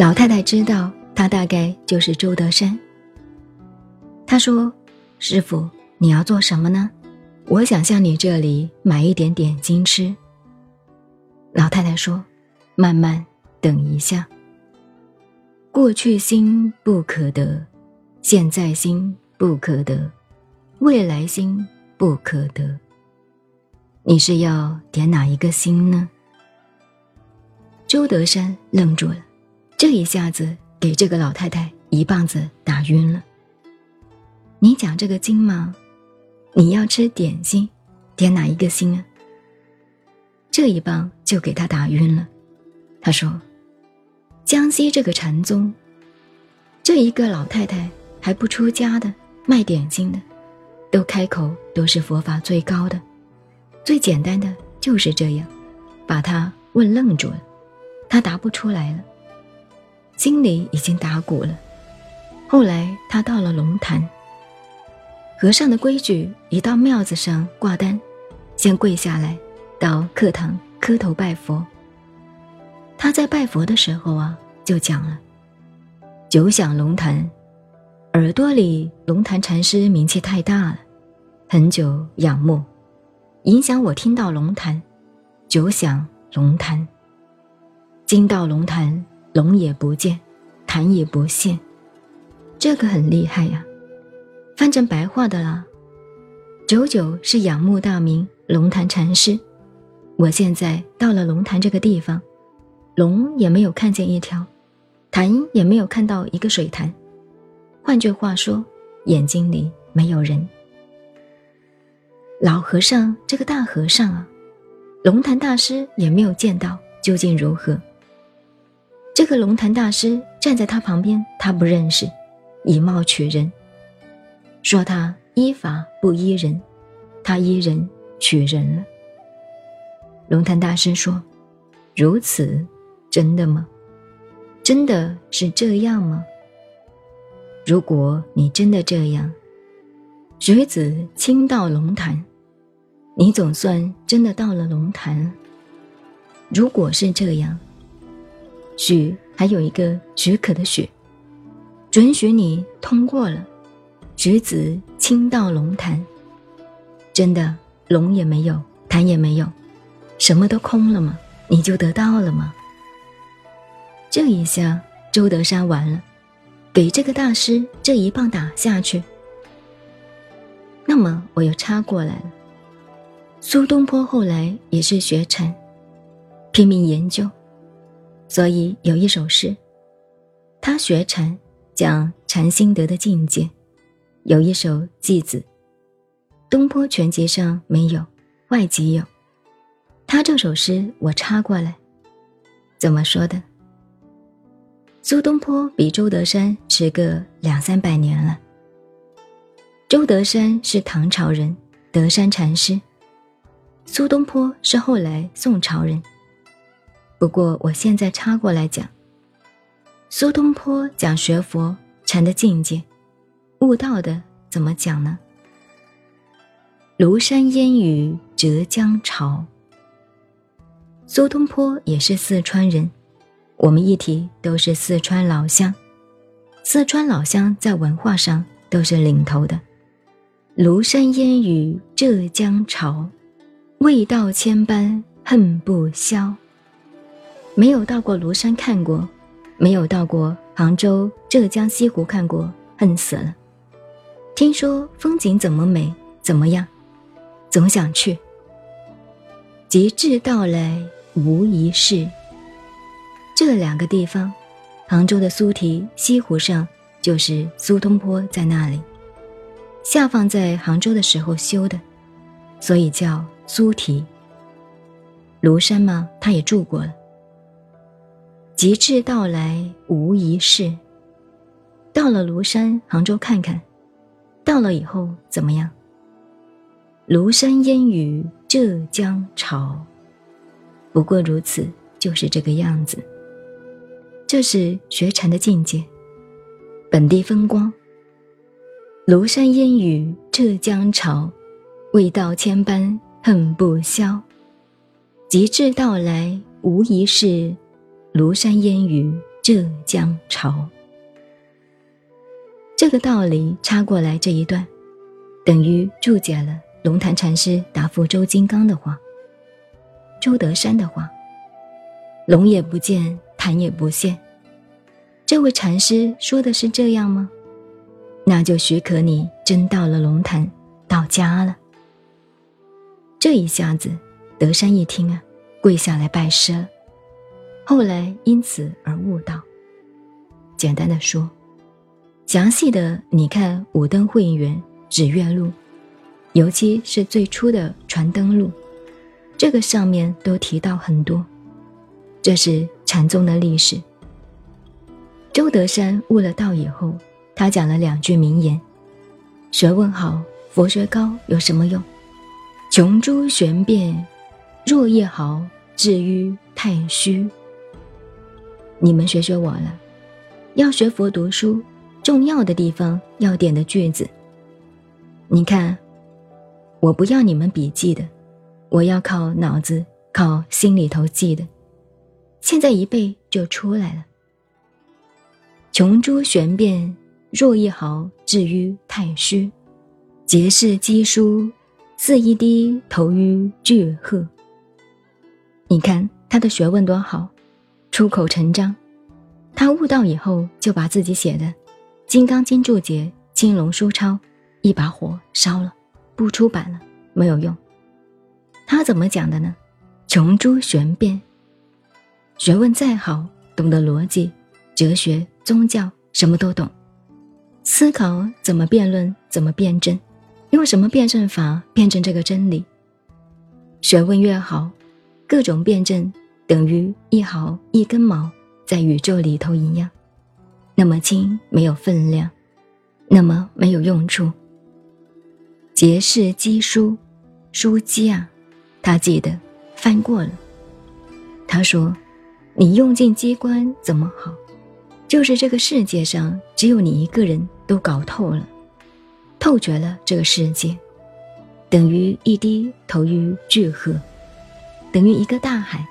老太太知道他大概就是周德山。他说：“师傅，你要做什么呢？我想向你这里买一点点金吃。”老太太说：“慢慢等一下。过去心不可得，现在心不可得，未来心不可得。你是要点哪一个心呢？”周德山愣住了，这一下子给这个老太太一棒子打晕了。你讲这个经吗？你要吃点心，点哪一个心啊？这一棒就给他打晕了。他说：“江西这个禅宗，这一个老太太还不出家的，卖点心的，都开口都是佛法最高的，最简单的就是这样，把他问愣住了。他答不出来了，心里已经打鼓了。后来他到了龙潭。”和尚的规矩，一到庙子上挂单，先跪下来，到课堂磕头拜佛。他在拜佛的时候啊，就讲了：“久想龙潭，耳朵里龙潭禅师名气太大了，很久仰慕，影响我听到龙潭，久想龙潭。今到龙潭，龙也不见，潭也不现，这个很厉害呀。”翻成白话的啦，九九是仰慕大名龙潭禅师。我现在到了龙潭这个地方，龙也没有看见一条，潭也没有看到一个水潭。换句话说，眼睛里没有人。老和尚这个大和尚啊，龙潭大师也没有见到，究竟如何？这个龙潭大师站在他旁边，他不认识，以貌取人。说他依法不依人，他依人取人了。龙潭大师说：“如此，真的吗？真的是这样吗？如果你真的这样，徐子亲到龙潭，你总算真的到了龙潭。如果是这样，许还有一个许可的许，准许你通过了。”举子亲到龙潭，真的龙也没有，潭也没有，什么都空了吗？你就得到了吗？这一下周德山完了，给这个大师这一棒打下去。那么我又插过来了，苏东坡后来也是学禅，拼命研究，所以有一首诗，他学禅讲禅心得的境界。有一首《偈子》，东坡全集上没有，外集有。他这首诗我插过来，怎么说的？苏东坡比周德山迟个两三百年了。周德山是唐朝人，德山禅师；苏东坡是后来宋朝人。不过我现在插过来讲，苏东坡讲学佛禅的境界。悟道的怎么讲呢？庐山烟雨浙江潮。苏东坡也是四川人，我们一提都是四川老乡。四川老乡在文化上都是领头的。庐山烟雨浙江潮，未到千般恨不消。没有到过庐山看过，没有到过杭州、浙江西湖看过，恨死了。听说风景怎么美，怎么样，总想去。极致到来无一事。这两个地方，杭州的苏堤西湖上，就是苏东坡在那里下放在杭州的时候修的，所以叫苏堤。庐山嘛，他也住过了。极致到来无一事。到了庐山、杭州看看。到了以后怎么样？庐山烟雨浙江潮，不过如此，就是这个样子。这是学禅的境界，本地风光。庐山烟雨浙江潮，未到千般恨不消。极致到来无疑是，庐山烟雨浙江潮。这个道理插过来这一段，等于注解了龙潭禅师答复周金刚的话。周德山的话：“龙也不见，潭也不现。”这位禅师说的是这样吗？那就许可你真到了龙潭，到家了。这一下子，德山一听啊，跪下来拜师了。后来因此而悟道。简单的说，详细的你看《五灯会员》《指月录》，尤其是最初的《传灯录》，这个上面都提到很多。这是禅宗的历史。周德山悟了道以后，他讲了两句名言：“学问好，佛学高，有什么用？穷诸玄变，若一毫，至于太虚。”你们学学我了，要学佛读书，重要的地方要点的句子。你看，我不要你们笔记的，我要靠脑子、靠心里头记的。现在一背就出来了。穷诸玄变，若一毫，至于太虚。结是积疏，似一滴投于巨壑。你看他的学问多好。出口成章，他悟道以后就把自己写的《金刚经注解》《金龙书抄》一把火烧了，不出版了，没有用。他怎么讲的呢？穷诸玄变，学问再好，懂得逻辑、哲学、宗教，什么都懂，思考怎么辩论，怎么辩证，用什么辩证法辩证这个真理。学问越好，各种辩证。等于一毫一根毛，在宇宙里头一样，那么轻，没有分量，那么没有用处。结是机书，书机啊，他记得翻过了。他说：“你用尽机关怎么好？就是这个世界上只有你一个人都搞透了，透绝了这个世界，等于一滴投于巨河，等于一个大海。”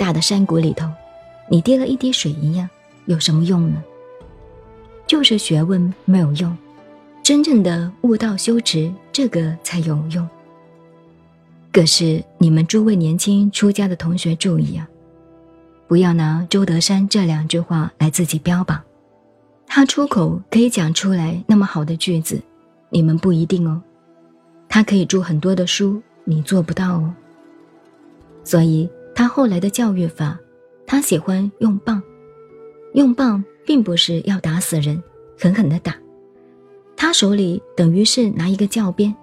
大的山谷里头，你滴了一滴水一样，有什么用呢？就是学问没有用，真正的悟道修持，这个才有用。可是你们诸位年轻出家的同学注意啊，不要拿周德山这两句话来自己标榜，他出口可以讲出来那么好的句子，你们不一定哦。他可以著很多的书，你做不到哦。所以。他后来的教育法，他喜欢用棒，用棒并不是要打死人，狠狠的打，他手里等于是拿一个教鞭，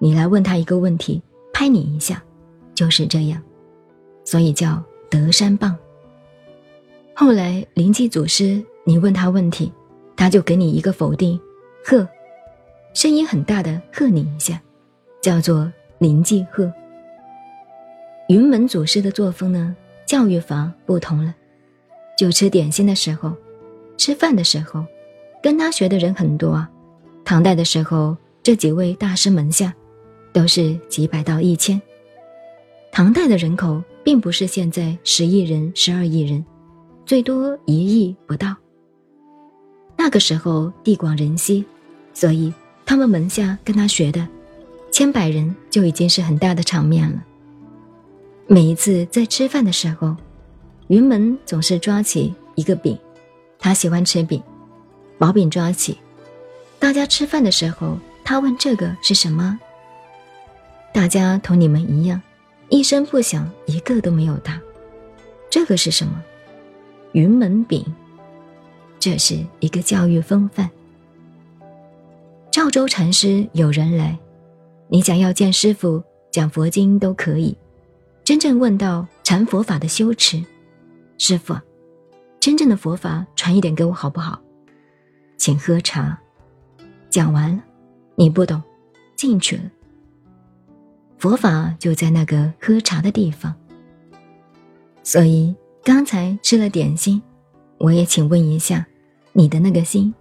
你来问他一个问题，拍你一下，就是这样，所以叫德山棒。后来灵济祖师，你问他问题，他就给你一个否定，喝，声音很大的喝你一下，叫做灵济喝。云门祖师的作风呢？教育法不同了。就吃点心的时候，吃饭的时候，跟他学的人很多啊。唐代的时候，这几位大师门下，都是几百到一千。唐代的人口并不是现在十亿人、十二亿人，最多一亿不到。那个时候地广人稀，所以他们门下跟他学的，千百人就已经是很大的场面了。每一次在吃饭的时候，云门总是抓起一个饼，他喜欢吃饼，毛饼抓起。大家吃饭的时候，他问这个是什么？大家同你们一样，一声不响，一个都没有答。这个是什么？云门饼。这是一个教育风范。赵州禅师有人来，你想要见师傅讲佛经都可以。真正问到禅佛法的修持，师傅，真正的佛法传一点给我好不好？请喝茶。讲完了，你不懂，进去了。佛法就在那个喝茶的地方。所以刚才吃了点心，我也请问一下，你的那个心，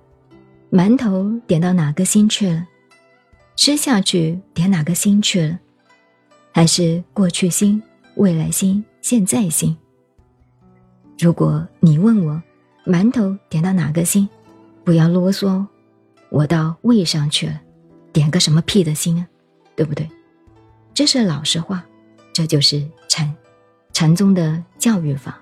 馒头点到哪个心去了？吃下去点哪个心去了？还是过去心？未来心，现在心。如果你问我，馒头点到哪个心？不要啰嗦，我到胃上去了，点个什么屁的心啊，对不对？这是老实话，这就是禅，禅宗的教育法。